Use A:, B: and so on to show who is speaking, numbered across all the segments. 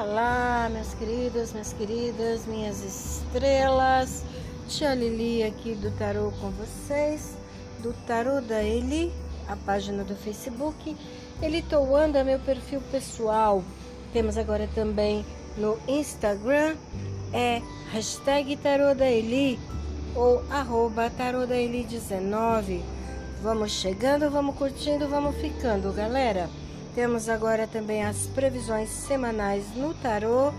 A: Olá, meus queridos, minhas queridas, minhas estrelas. Tia Lili aqui do Tarô com vocês, do Tarô da Eli, a página do Facebook. Eli Toanda, meu perfil pessoal. Temos agora também no Instagram, é hashtag Tarô da Eli ou arroba Tarô da Eli 19. Vamos chegando, vamos curtindo, vamos ficando, galera. Temos agora também as previsões semanais no tarô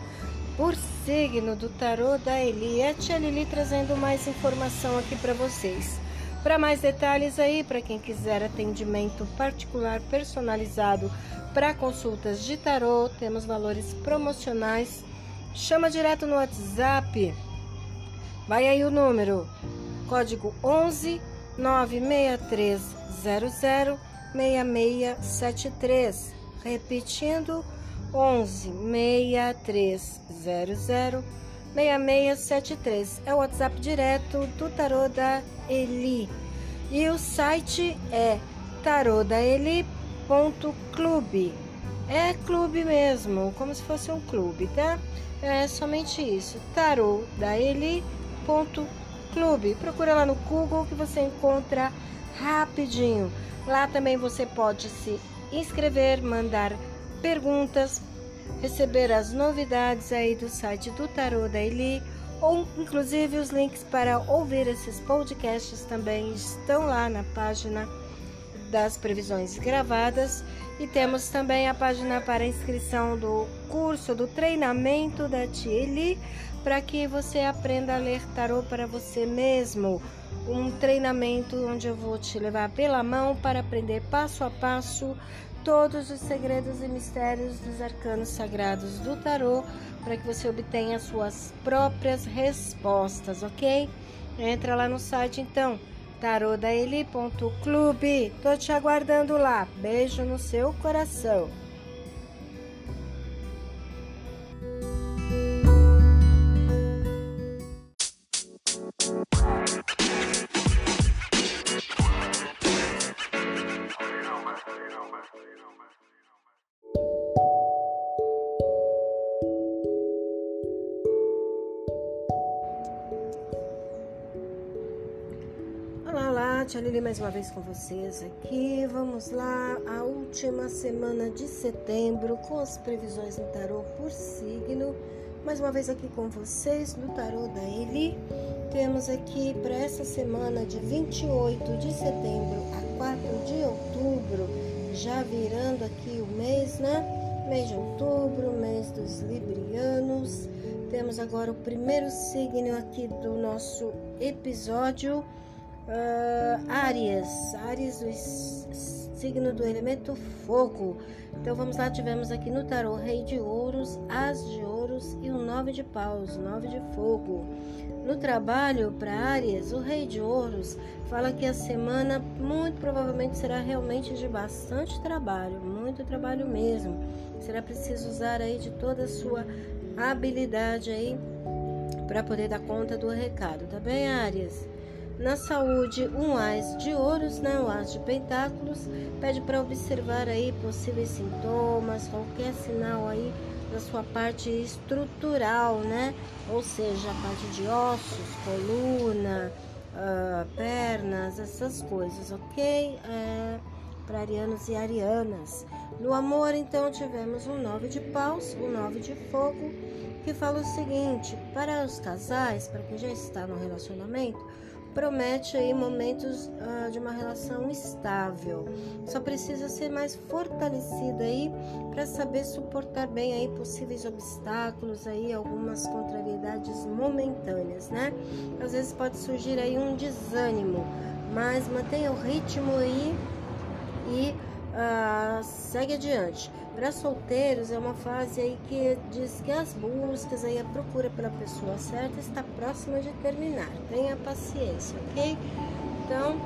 A: por signo do tarô da Eli. É a Lili trazendo mais informação aqui para vocês. Para mais detalhes aí, para quem quiser atendimento particular personalizado para consultas de tarô, temos valores promocionais. Chama direto no WhatsApp. Vai aí o número, código 11 96300 6673. Repetindo, 11 6300 6673. É o WhatsApp direto do Tarô da Eli. E o site é tarodaeli.clube. É clube mesmo, como se fosse um clube, tá? É somente isso. tarodaeli.clube. Procura lá no Google que você encontra rapidinho. Lá também você pode se inscrever, mandar perguntas, receber as novidades aí do site do Tarô da Eli, ou inclusive os links para ouvir esses podcasts também estão lá na página das previsões gravadas. E temos também a página para inscrição do curso do treinamento da Tieli para que você aprenda a ler tarô para você mesmo um treinamento onde eu vou te levar pela mão para aprender passo a passo todos os segredos e mistérios dos arcanos sagrados do tarô para que você obtenha as suas próprias respostas, ok? Entra lá no site então, tarodaeli.clube. Tô te aguardando lá. Beijo no seu coração. Mais uma vez com vocês aqui. Vamos lá, a última semana de setembro com as previsões no tarô por signo. Mais uma vez aqui com vocês no tarô da Eli. Temos aqui para essa semana de 28 de setembro a 4 de outubro, já virando aqui o mês, né? Mês de outubro, mês dos librianos. Temos agora o primeiro signo aqui do nosso episódio Uh, Áries, Áries, do signo do elemento fogo. Então vamos lá, tivemos aqui no tarô Rei de Ouros, As de Ouros e o Nove de Paus, Nove de Fogo. No trabalho para Áries, o Rei de Ouros fala que a semana muito provavelmente será realmente de bastante trabalho, muito trabalho mesmo. Será preciso usar aí de toda a sua habilidade aí para poder dar conta do recado, tá bem, Áries? Na saúde, um as de ouros, né? O as de pentáculos, pede para observar aí possíveis sintomas, qualquer sinal aí da sua parte estrutural, né? Ou seja, a parte de ossos, coluna, uh, pernas, essas coisas, ok? É, para arianos e arianas. No amor, então, tivemos um nove de paus, um nove de fogo, que fala o seguinte: para os casais, para quem já está no relacionamento, promete aí momentos uh, de uma relação estável. Só precisa ser mais fortalecida aí para saber suportar bem aí possíveis obstáculos aí, algumas contrariedades momentâneas, né? Às vezes pode surgir aí um desânimo, mas mantenha o ritmo aí e uh, segue adiante. Para solteiros é uma fase aí que diz que as buscas aí a procura pela pessoa certa está próxima de terminar. Tenha paciência, ok? Então,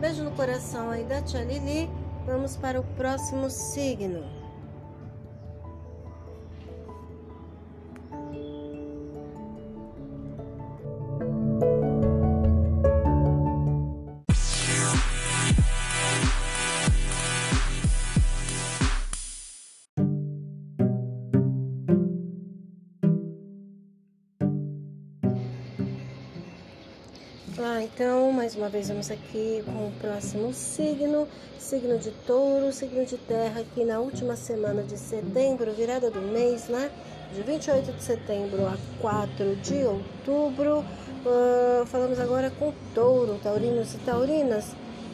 A: beijo no coração aí da Tia Lili. Vamos para o próximo signo. Então, mais uma vez vamos aqui com o próximo signo, signo de touro, signo de terra, aqui na última semana de setembro, virada do mês, né? De 28 de setembro a 4 de outubro. Uh, falamos agora com touro, taurinos e taurinas.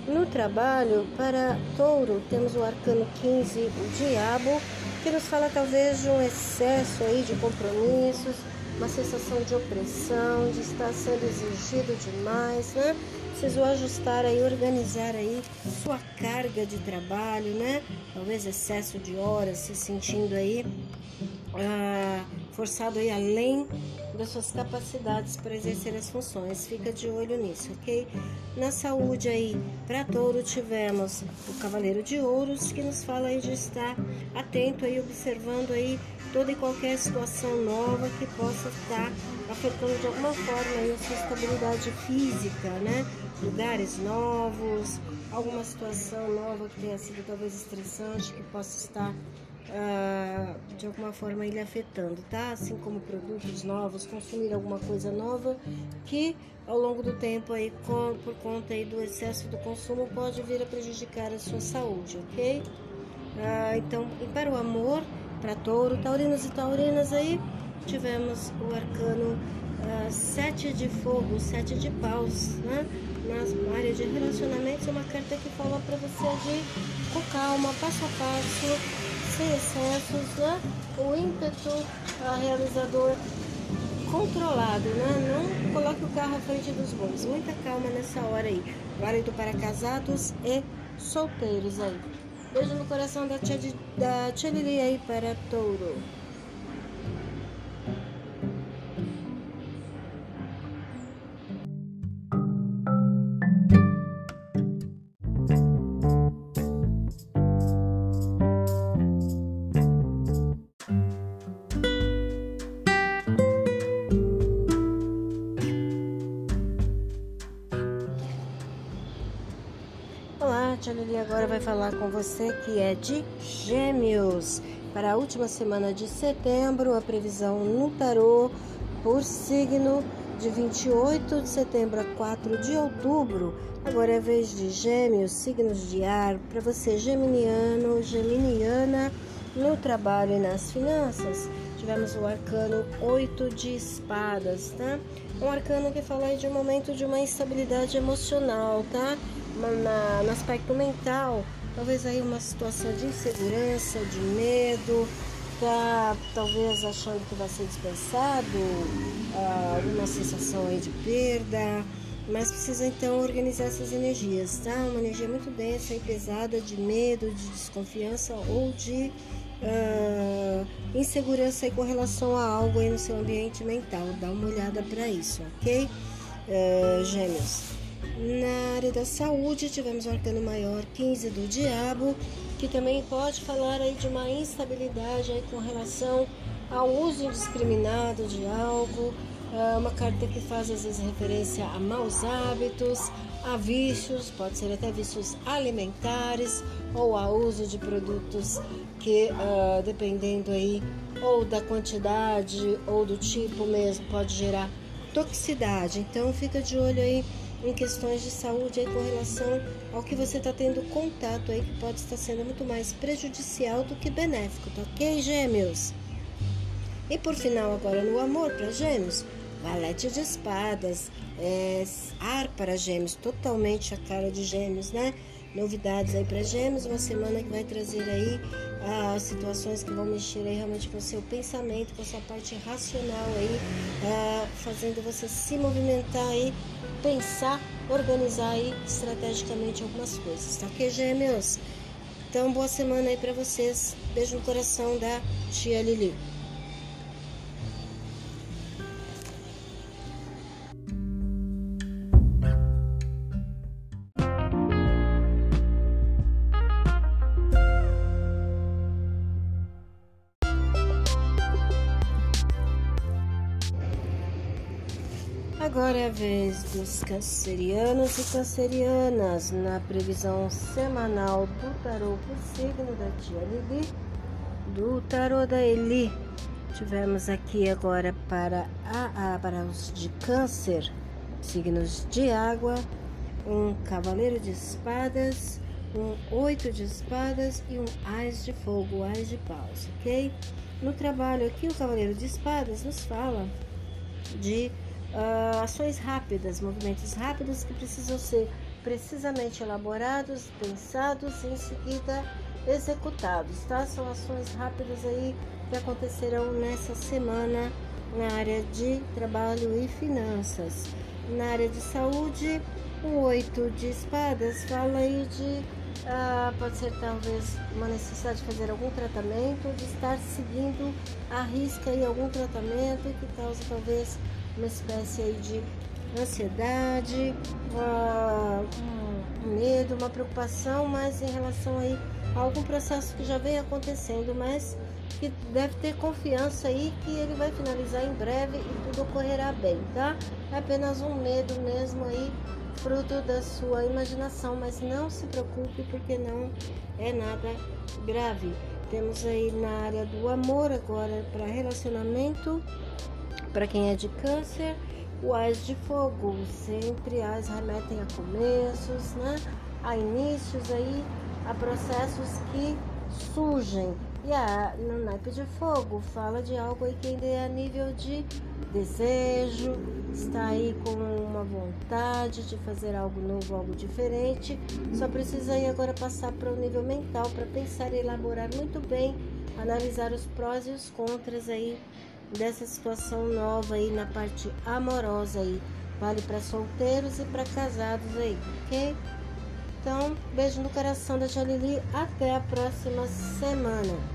A: No trabalho, para touro, temos o arcano 15, o diabo, que nos fala talvez de um excesso aí de compromissos, uma sensação de opressão, de estar sendo exigido demais, né? Precisou ajustar aí, organizar aí sua carga de trabalho, né? Talvez excesso de horas, se sentindo aí ah, forçado aí além das suas capacidades para exercer as funções. Fica de olho nisso, ok? Na saúde aí, para touro tivemos o Cavaleiro de Ouros, que nos fala aí de estar atento aí, observando aí toda e qualquer situação nova que possa estar afetando de alguma forma aí a sua estabilidade física, né? Lugares novos, alguma situação nova que tenha sido talvez estressante, que possa estar ah, de alguma forma ele afetando, tá? Assim como produtos novos, consumir alguma coisa nova que ao longo do tempo aí, com, por conta aí do excesso do consumo, pode vir a prejudicar a sua saúde, ok? Ah, então, e para o amor, para touro, taurinos e taurinas aí, tivemos o arcano uh, sete de fogo, sete de paus, né? Na área de relacionamentos, uma carta que fala para você agir com calma, passo a passo, sem excessos, né? O ímpeto uh, realizador controlado, né? Não coloque o carro à frente dos bois. Muita calma nessa hora aí. Válido para casados e solteiros aí. Beijo no coração da tia, da tia Lili aí para touro. Vai falar com você que é de Gêmeos. Para a última semana de setembro, a previsão no tarô por signo de 28 de setembro a 4 de outubro. Agora é vez de Gêmeos, signos de ar, para você geminiano, geminiana, no trabalho e nas finanças. Tivemos o arcano 8 de espadas, tá? Um arcano que fala de um momento de uma instabilidade emocional, tá? Na, no aspecto mental, talvez aí uma situação de insegurança, de medo, tá talvez achando que vai ser dispensado, ah, uma sensação aí de perda, mas precisa então organizar essas energias, tá? Uma energia muito densa e pesada de medo, de desconfiança ou de uh, insegurança aí com relação a algo aí no seu ambiente mental. Dá uma olhada para isso, ok? Uh, gêmeos. Na área da saúde, tivemos o arcano maior 15 do diabo, que também pode falar aí de uma instabilidade aí com relação ao uso indiscriminado de algo, é uma carta que faz às vezes referência a maus hábitos, a vícios, pode ser até vícios alimentares ou a uso de produtos que, uh, dependendo aí ou da quantidade ou do tipo mesmo, pode gerar toxicidade. Então fica de olho aí em questões de saúde aí com relação ao que você está tendo contato aí, que pode estar sendo muito mais prejudicial do que benéfico, tá ok, gêmeos? E por final, agora no amor para gêmeos, valete de espadas, é, ar para gêmeos, totalmente a cara de gêmeos, né? Novidades aí para gêmeos, uma semana que vai trazer aí ah, situações que vão mexer aí realmente com o seu pensamento, com a sua parte racional aí, ah, fazendo você se movimentar aí pensar, organizar aí estrategicamente algumas coisas, tá ok, gêmeos? Então, boa semana aí para vocês. Beijo no coração da tia Lili. Vez dos cancerianos e cancerianas na previsão semanal do tarô por signo da tia Lili, do tarô da Eli. Tivemos aqui agora para, a, para os de câncer signos de água, um cavaleiro de espadas, um oito de espadas e um ás de fogo, ás de paus, ok? No trabalho aqui, o cavaleiro de espadas nos fala de uh, ações rápidas, movimentos rápidos que precisam ser precisamente elaborados, pensados e em seguida executados, tá? São ações rápidas aí que acontecerão nessa semana na área de trabalho e finanças. Na área de saúde, o oito de espadas fala aí de ah, pode ser talvez uma necessidade de fazer algum tratamento, de estar seguindo a risca aí algum tratamento que causa talvez uma espécie aí de ansiedade, um medo, uma preocupação, mas em relação aí a algum processo que já vem acontecendo, mas que deve ter confiança aí que ele vai finalizar em breve e tudo ocorrerá bem, tá? É apenas um medo mesmo aí, fruto da sua imaginação, mas não se preocupe porque não é nada grave. Temos aí na área do amor agora para relacionamento, para quem é de câncer, o Ás de Fogo, sempre as remetem a começos, né? A inícios aí, a processos que surgem e a, no naipe de fogo fala de algo aí que ainda é a nível de desejo, está aí com uma vontade de fazer algo novo, algo diferente. Só precisa aí agora passar para o nível mental para pensar e elaborar muito bem, analisar os prós e os contras aí dessa situação nova aí na parte amorosa aí. Vale para solteiros e para casados aí, ok? Então, beijo no coração da Tia Lili. Até a próxima semana.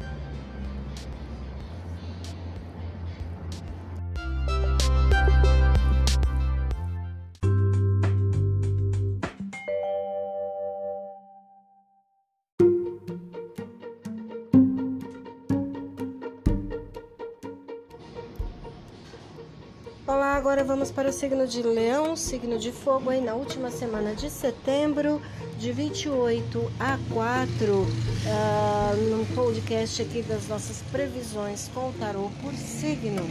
A: Agora vamos para o signo de Leão, signo de fogo aí na última semana de setembro de 28 a 4, uh, ah, num podcast aqui das nossas previsões com o tarô por signo.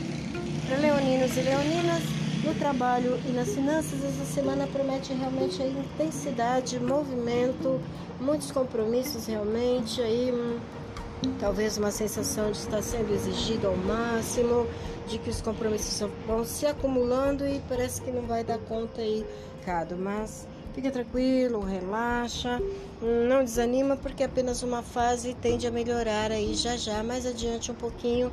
A: Para leoninos e leoninas, no trabalho e nas finanças, essa semana promete realmente intensidade, movimento, muitos compromissos realmente, aí hum, talvez uma sensação de estar sendo exigido ao máximo, de que os compromissos vão se acumulando e parece que não vai dar conta aí, Cado, mas Fica tranquilo, relaxa, não desanima porque é apenas uma fase tende a melhorar aí já já, mais adiante um pouquinho,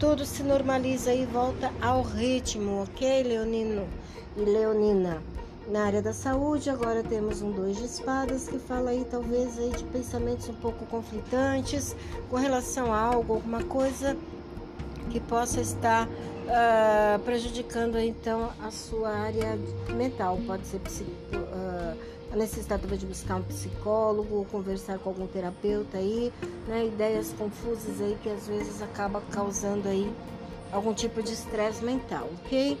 A: tudo se normaliza e volta ao ritmo, ok, Leonino e Leonina? Na área da saúde, agora temos um dois de espadas que fala aí talvez aí de pensamentos um pouco conflitantes com relação a algo, alguma coisa que possa estar uh, prejudicando então a sua área mental. Pode ser uh, a necessidade de buscar um psicólogo, conversar com algum terapeuta aí, né? Ideias confusas aí que às vezes acaba causando aí algum tipo de estresse mental, ok?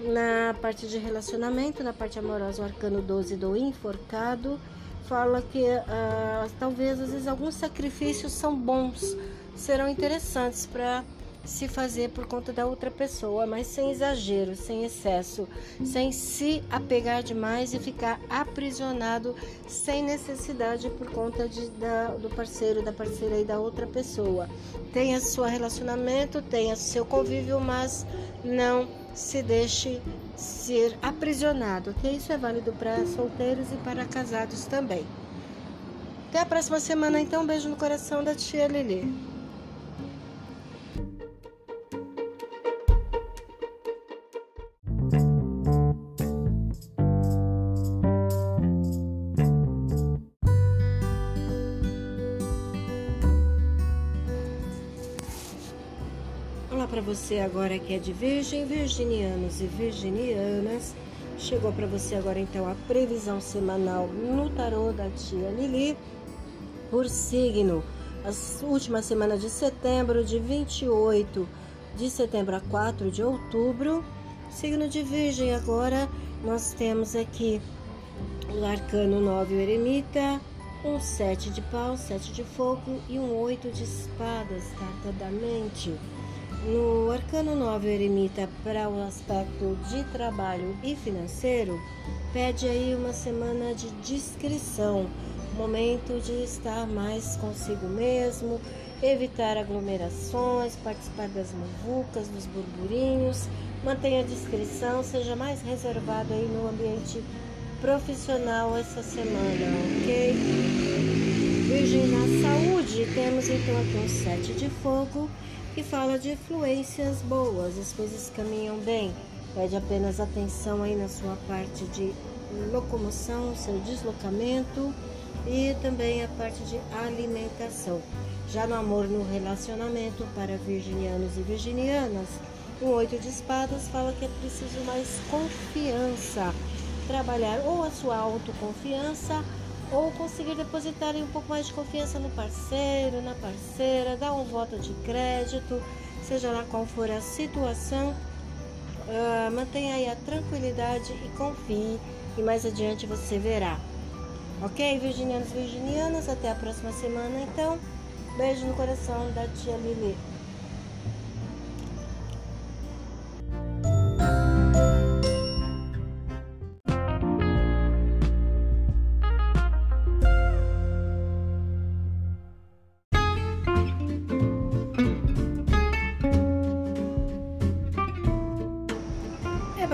A: Na parte de relacionamento, na parte amorosa, o arcano 12 do enforcado fala que uh, talvez às vezes alguns sacrifícios são bons, serão interessantes para se fazer por conta da outra pessoa, mas sem exagero, sem excesso, sem se apegar demais e ficar aprisionado sem necessidade por conta de, da, do parceiro, da parceira e da outra pessoa. Tenha seu relacionamento, tenha seu convívio, mas não se deixe ser aprisionado, ok? Isso é válido para solteiros e para casados também. Até a próxima semana, então. Um beijo no coração da tia Lili. Para você agora que é de Virgem, virginianos e virginianas. Chegou para você agora então a previsão semanal no tarô da tia Lili por signo. As últimas semanas de setembro, de 28 de setembro a 4 de outubro. Signo de Virgem agora nós temos aqui o arcano 9 o eremita, um 7 de pau, 7 de fogo e um 8 de espadas, carta da mente. No arcano 9 eremita para o aspecto de trabalho e financeiro, pede aí uma semana de discrição, momento de estar mais consigo mesmo, evitar aglomerações, participar das muvucas, dos burburinhos, mantenha a discrição, seja mais reservado aí no ambiente profissional essa semana, ok? Virgem na saúde, temos então aqui um sete de fogo que fala de influências boas, as coisas caminham bem. Pede apenas atenção aí na sua parte de locomoção, seu deslocamento e também a parte de alimentação. Já no amor no relacionamento para virginianos e virginianas, o oito de espadas fala que é preciso mais confiança, trabalhar ou a sua autoconfiança ou conseguir depositar um pouco mais de confiança no parceiro, na parceira, dar um voto de crédito, seja lá qual for a situação, uh, mantenha aí a tranquilidade e confie e mais adiante você verá. Ok, virginianos e virginianas, até a próxima semana então. Beijo no coração da tia Lili.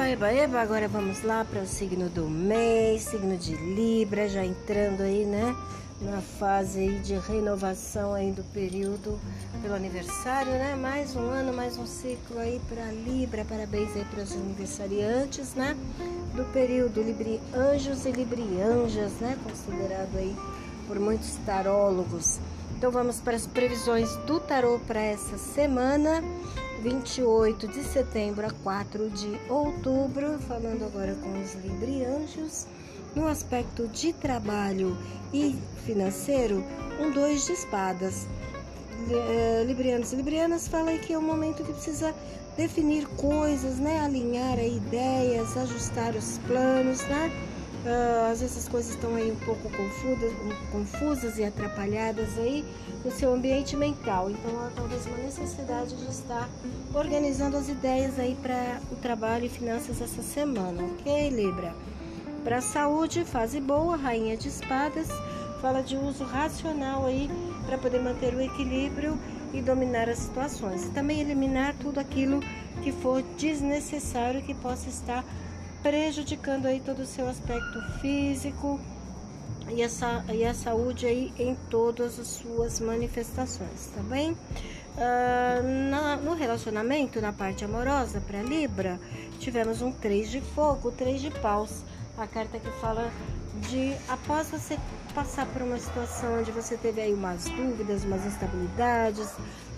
A: Eba, eba, agora vamos lá para o signo do mês, signo de Libra, já entrando aí, né, na fase aí de renovação aí do período pelo aniversário, né, mais um ano, mais um ciclo aí para Libra, parabéns aí para os aniversariantes, né, do período Libri Anjos e Librianjas, né, considerado aí por muitos tarólogos. Então vamos para as previsões do tarô para essa semana. 28 de setembro a 4 de outubro, falando agora com os librianjos. No aspecto de trabalho e financeiro, um dois de espadas. Eh, librianos e librianas fala que é um momento que precisa definir coisas, né? alinhar ideias, ajustar os planos, né? Uh, às vezes as coisas estão aí um pouco confusas, confusas e atrapalhadas aí no seu ambiente mental. Então há talvez uma necessidade de estar organizando as ideias aí para o trabalho e finanças essa semana, ok, Libra? Para a saúde, fase boa, rainha de espadas, fala de uso racional aí para poder manter o equilíbrio e dominar as situações. E também eliminar tudo aquilo que for desnecessário que possa estar prejudicando aí todo o seu aspecto físico e a, e a saúde aí em todas as suas manifestações, tá bem? Uh, na, no relacionamento, na parte amorosa para Libra, tivemos um 3 de fogo, 3 de paus, a carta que fala de após você passar por uma situação onde você teve aí umas dúvidas, umas instabilidades,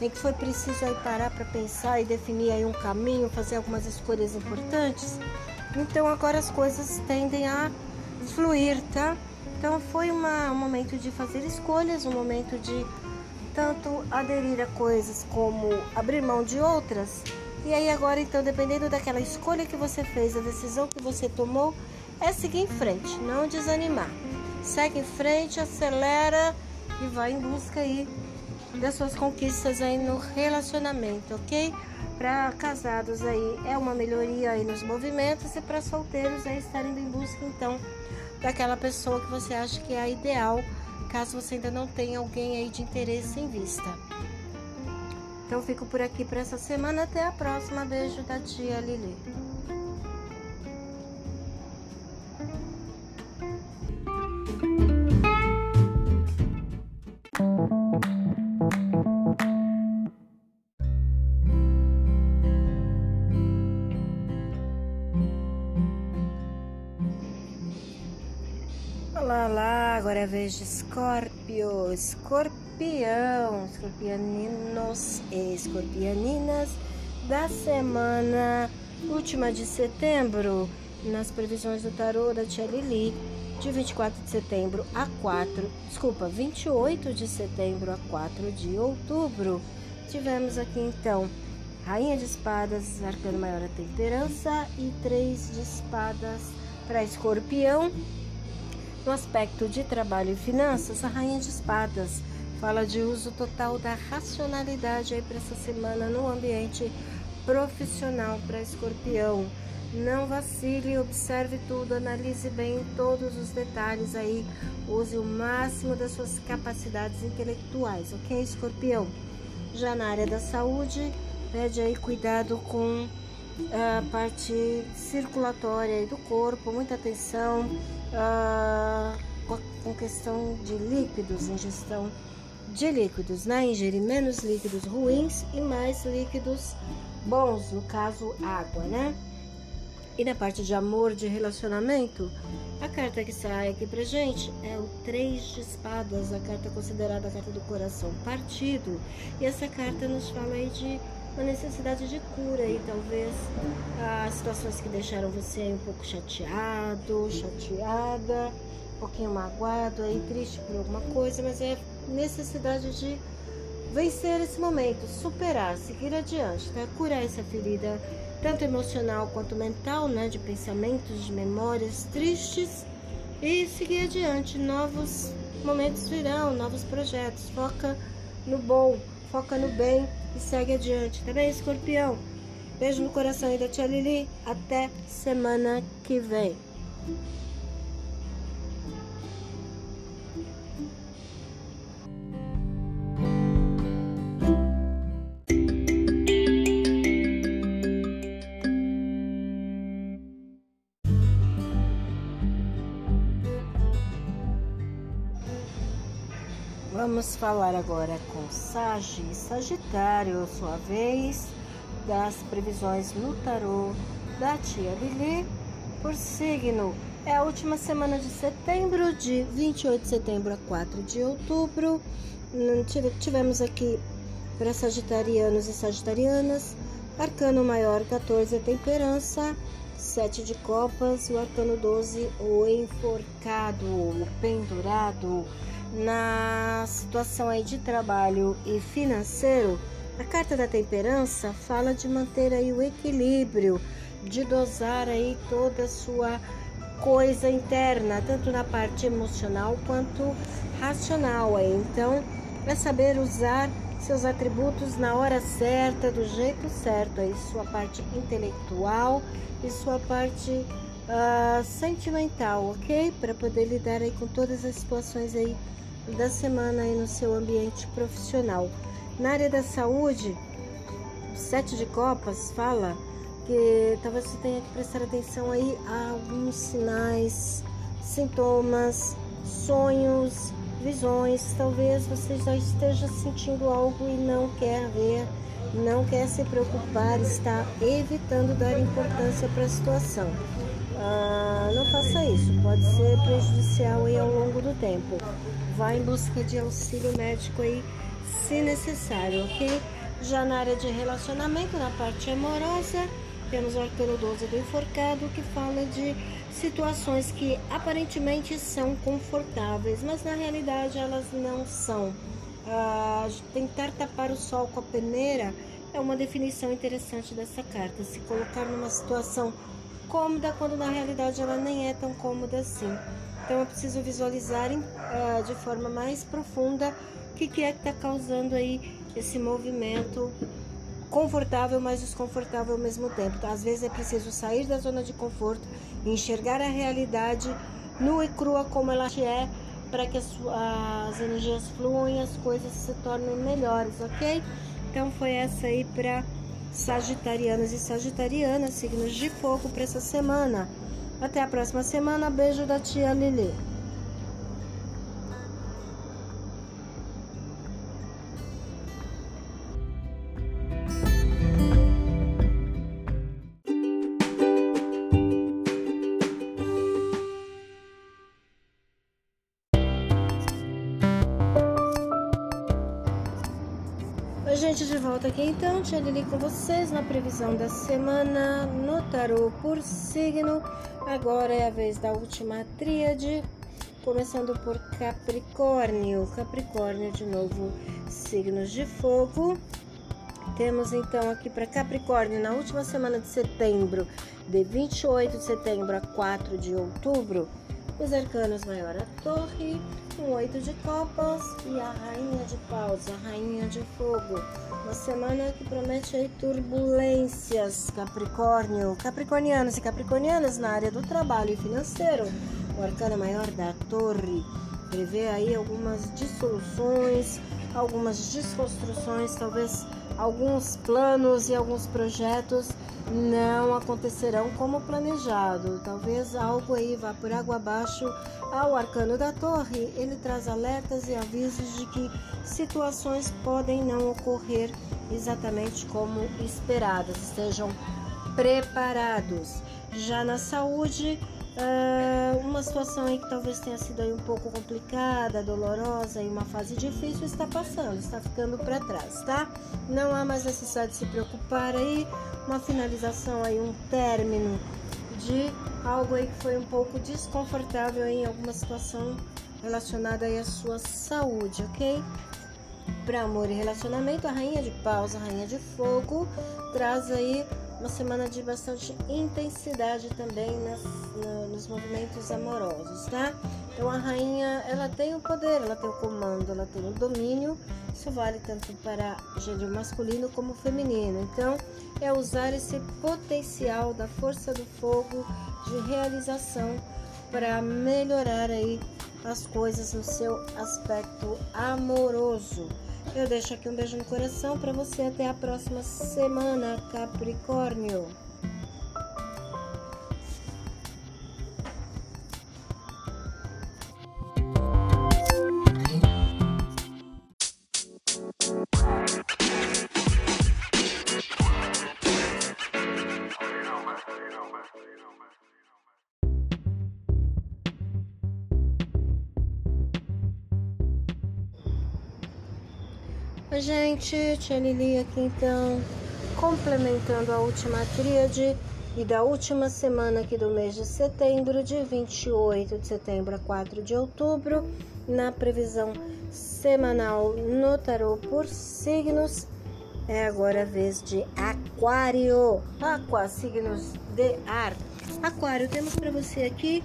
A: em que foi preciso aí parar para pensar e definir aí um caminho, fazer algumas escolhas importantes, então agora as coisas tendem a fluir, tá? Então foi uma, um momento de fazer escolhas, um momento de tanto aderir a coisas como abrir mão de outras. E aí agora então, dependendo daquela escolha que você fez, a decisão que você tomou, é seguir em frente, não desanimar. Segue em frente, acelera e vai em busca aí das suas conquistas aí no relacionamento, ok? Para casados aí é uma melhoria aí nos movimentos e para solteiros é estar indo em busca então daquela pessoa que você acha que é a ideal, caso você ainda não tenha alguém aí de interesse em vista. Então fico por aqui para essa semana, até a próxima. Beijo da tia Lili. De Escorpio, escorpião, escorpianinos e escorpianinas da semana última de setembro, nas previsões do tarô da Tia Lili, de 24 de setembro a 4, desculpa, 28 de setembro a 4 de outubro. Tivemos aqui então Rainha de Espadas, Arcano Maior a Temperança e Três de Espadas para Escorpião no aspecto de trabalho e finanças, a Rainha de Espadas Fala de uso total da racionalidade aí para essa semana no ambiente profissional para escorpião. Não vacile, observe tudo, analise bem todos os detalhes aí, use o máximo das suas capacidades intelectuais, ok, escorpião? Já na área da saúde, pede aí cuidado com a parte circulatória do corpo, muita atenção uh, com questão de líquidos, ingestão de líquidos, né? Ingerir menos líquidos ruins e mais líquidos bons, no caso água, né? E na parte de amor, de relacionamento, a carta que sai aqui pra gente é o Três de Espadas, a carta considerada a carta do coração partido. E essa carta nos fala aí de uma necessidade de cura e talvez as situações que deixaram você aí um pouco chateado, chateada, um pouquinho magoado, aí triste por alguma coisa, mas é necessidade de vencer esse momento, superar, seguir adiante, tá? Curar essa ferida, tanto emocional quanto mental, né? De pensamentos, de memórias tristes e seguir adiante. Novos momentos virão, novos projetos. Foca no bom, foca no bem e segue adiante, tá bem, escorpião? Beijo no coração e da tia Lili. Até semana que vem. Vamos falar agora com Sagi Sagitário, sua vez, das previsões no tarô da tia Lili por signo. É a última semana de setembro, de 28 de setembro a 4 de outubro. Hum, tivemos aqui para sagitarianos e sagitarianas, arcano maior 14, a temperança, 7 de copas, o arcano 12, o enforcado, o pendurado na situação aí de trabalho e financeiro, a carta da temperança fala de manter aí o equilíbrio, de dosar aí toda a sua coisa interna, tanto na parte emocional quanto racional aí. Então, é saber usar seus atributos na hora certa, do jeito certo, aí sua parte intelectual e sua parte uh, sentimental, ok? Para poder lidar aí com todas as situações aí da semana aí no seu ambiente profissional. Na área da saúde, o sete de copas fala que talvez você tenha que prestar atenção aí a alguns sinais, sintomas, sonhos, visões. Talvez você já esteja sentindo algo e não quer ver, não quer se preocupar, está evitando dar importância para a situação. Ah, não faça isso, pode ser prejudicial aí ao longo do tempo. Vá em busca de auxílio médico aí, se necessário, ok? Já na área de relacionamento, na parte amorosa, temos o arcano 12 do enforcado, que fala de situações que aparentemente são confortáveis, mas na realidade elas não são. Ah, tentar tapar o sol com a peneira é uma definição interessante dessa carta. Se colocar numa situação cômoda quando na realidade ela nem é tão cômoda assim. Então eu preciso visualizar uh, de forma mais profunda o que, que é que está causando aí esse movimento confortável, mas desconfortável ao mesmo tempo. Então, às vezes é preciso sair da zona de conforto enxergar a realidade nua e crua como ela é para que as, as energias fluam e as coisas se tornem melhores, ok? Então foi essa aí para sagitarianos e sagitarianas, signos de fogo para essa semana. Até a próxima semana. Beijo da tia Lili. Volta aqui então, Tia Lili com vocês na previsão da semana no tarô por signo. Agora é a vez da última tríade, começando por Capricórnio. Capricórnio, de novo, signos de fogo. Temos então aqui para Capricórnio, na última semana de setembro, de 28 de setembro a 4 de outubro, os arcanos maior a torre, um oito de copas e a rainha de paus, a rainha de fogo. Uma semana que promete turbulências, Capricórnio. Capricornianos e capricornianas na área do trabalho e financeiro. O arcano maior da torre prevê aí algumas dissoluções, algumas desconstruções, talvez alguns planos e alguns projetos não acontecerão como planejado. Talvez algo aí vá por água abaixo ao arcano da torre. Ele traz alertas e avisos de que situações podem não ocorrer exatamente como esperadas. Estejam preparados. Já na saúde, Uh, uma situação aí que talvez tenha sido aí um pouco complicada, dolorosa e uma fase difícil está passando, está ficando para trás, tá? Não há mais necessidade de se preocupar aí, uma finalização aí, um término de algo aí que foi um pouco desconfortável em alguma situação relacionada aí à sua saúde, ok? Para amor e relacionamento, a rainha de paus, a rainha de fogo, traz aí uma semana de bastante intensidade também nas, no, nos movimentos amorosos, tá? Então a rainha, ela tem o poder, ela tem o comando, ela tem o domínio. Isso vale tanto para gênero masculino como feminino. Então é usar esse potencial da força do fogo de realização para melhorar aí as coisas no seu aspecto amoroso. Eu deixo aqui um beijo no coração para você até a próxima semana, Capricórnio. Oi, gente, Tia Lili aqui então, complementando a última tríade e da última semana aqui do mês de setembro, de 28 de setembro a 4 de outubro, na previsão semanal no tarô por signos. É agora a vez de Aquário, Aqua, signos de ar. Aquário, temos para você aqui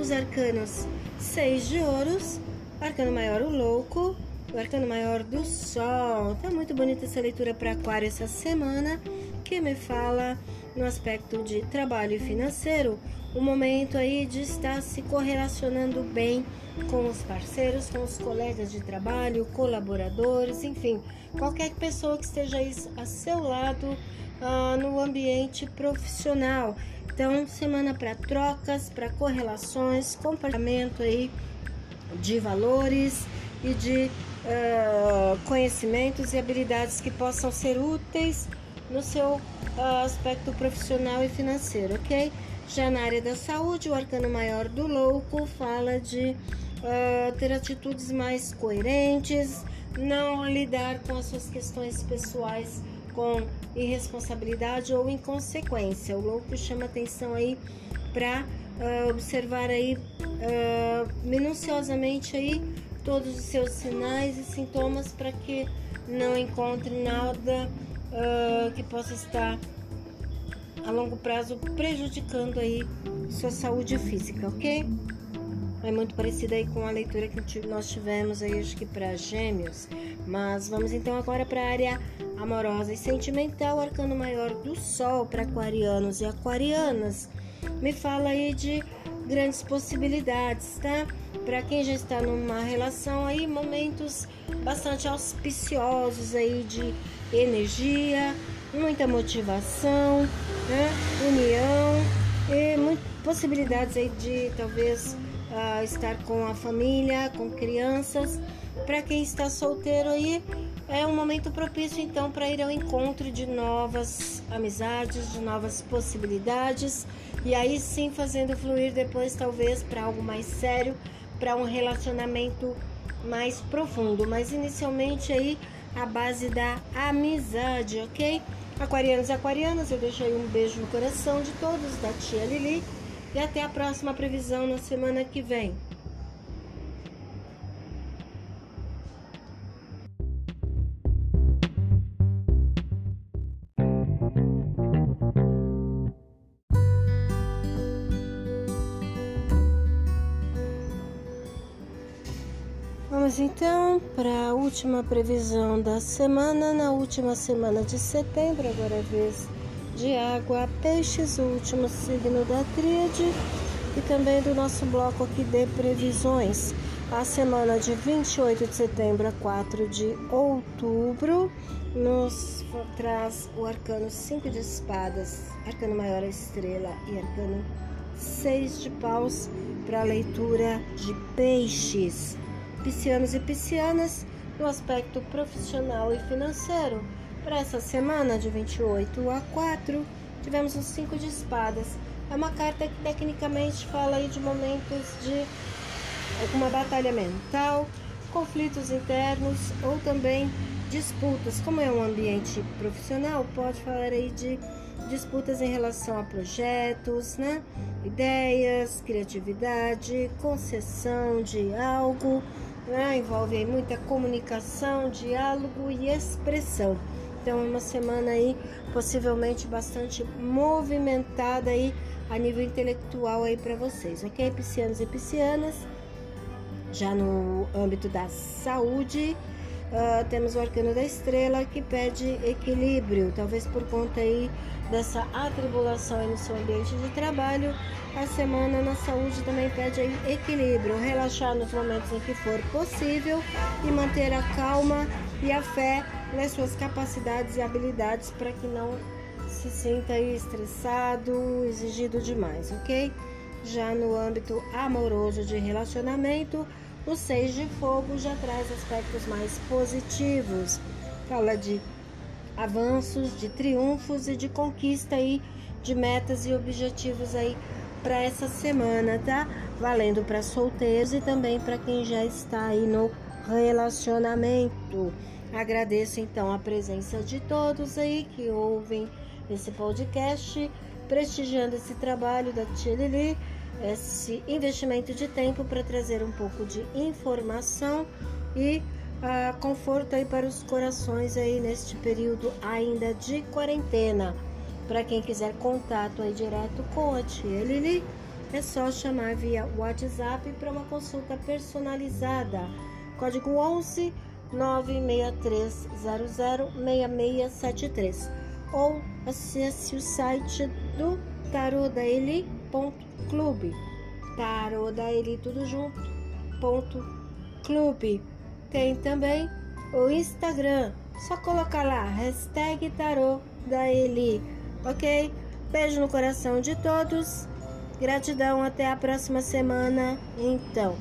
A: os arcanos 6 de ouros, arcano maior o louco, o arcano maior do Sol. Tá muito bonita essa leitura para Aquário essa semana, que me fala no aspecto de trabalho e financeiro, o momento aí de estar se correlacionando bem com os parceiros, com os colegas de trabalho, colaboradores, enfim, qualquer pessoa que esteja aí a seu lado ah, no ambiente profissional. Então, semana para trocas, para correlações, comportamento aí de valores e de uh, conhecimentos e habilidades que possam ser úteis no seu uh, aspecto profissional e financeiro, ok? Já na área da saúde, o arcano maior do louco fala de uh, ter atitudes mais coerentes, não lidar com as suas questões pessoais com irresponsabilidade ou inconsequência. O louco chama atenção aí para uh, observar aí minuciosamente aí todos os seus sinais e sintomas para que não encontre nada uh, que possa estar a longo prazo prejudicando aí sua saúde física, ok? É muito parecida aí com a leitura que nós tivemos aí, acho que para gêmeos. Mas vamos então agora para a área amorosa e sentimental, arcano maior do sol para aquarianos e aquarianas. Me fala aí de grandes possibilidades, tá? Para quem já está numa relação aí, momentos bastante auspiciosos aí de energia, muita motivação, né? união e possibilidades aí de talvez uh, estar com a família, com crianças. Para quem está solteiro aí, é um momento propício então para ir ao encontro de novas amizades, de novas possibilidades e aí sim fazendo fluir depois talvez para algo mais sério, para um relacionamento mais profundo, mas inicialmente aí a base da amizade, ok? Aquarianos e aquarianas, eu deixo aí um beijo no coração de todos da tia Lili e até a próxima previsão na semana que vem. Vamos então para a última previsão da semana. Na última semana de setembro, agora é vez de água, peixes, o último signo da tríade e também do nosso bloco aqui de previsões. A semana de 28 de setembro a 4 de outubro nos traz o arcano 5 de espadas, arcano maior a estrela e arcano 6 de paus para leitura de peixes. Piscianos e piscianas no aspecto profissional e financeiro. Para essa semana de 28 a 4, tivemos o 5 de espadas. É uma carta que tecnicamente fala aí de momentos de alguma batalha mental, conflitos internos ou também disputas. Como é um ambiente profissional, pode falar aí de disputas em relação a projetos, né? ideias, criatividade, concessão de algo, né? envolve muita comunicação, diálogo e expressão. Então é uma semana aí possivelmente bastante movimentada aí a nível intelectual aí para vocês, ok? Piscianos e piscianas. Já no âmbito da saúde, uh, temos o arcano da estrela que pede equilíbrio, talvez por conta aí dessa atribulação no seu ambiente de trabalho. A semana na saúde também pede equilíbrio, relaxar nos momentos em que for possível e manter a calma e a fé nas suas capacidades e habilidades para que não se sinta aí estressado, exigido demais, ok? Já no âmbito amoroso de relacionamento, o seis de fogo já traz aspectos mais positivos. Fala de avanços, de triunfos e de conquista aí de metas e objetivos aí para essa semana, tá? Valendo para solteiros e também para quem já está aí no relacionamento. Agradeço então a presença de todos aí que ouvem esse podcast, prestigiando esse trabalho da Tia Lili, esse investimento de tempo para trazer um pouco de informação e uh, conforto aí para os corações aí neste período ainda de quarentena. Para quem quiser contato aí direto com a Tia Lili, é só chamar via WhatsApp para uma consulta personalizada. Código 11 96300 6673 ou acesse o site do tarodaeli.clube tarodaeli tudo junto ponto clube. Tem também o Instagram só colocar lá hashtag tarô da Eli ok? Beijo no coração de todos gratidão até a próxima semana então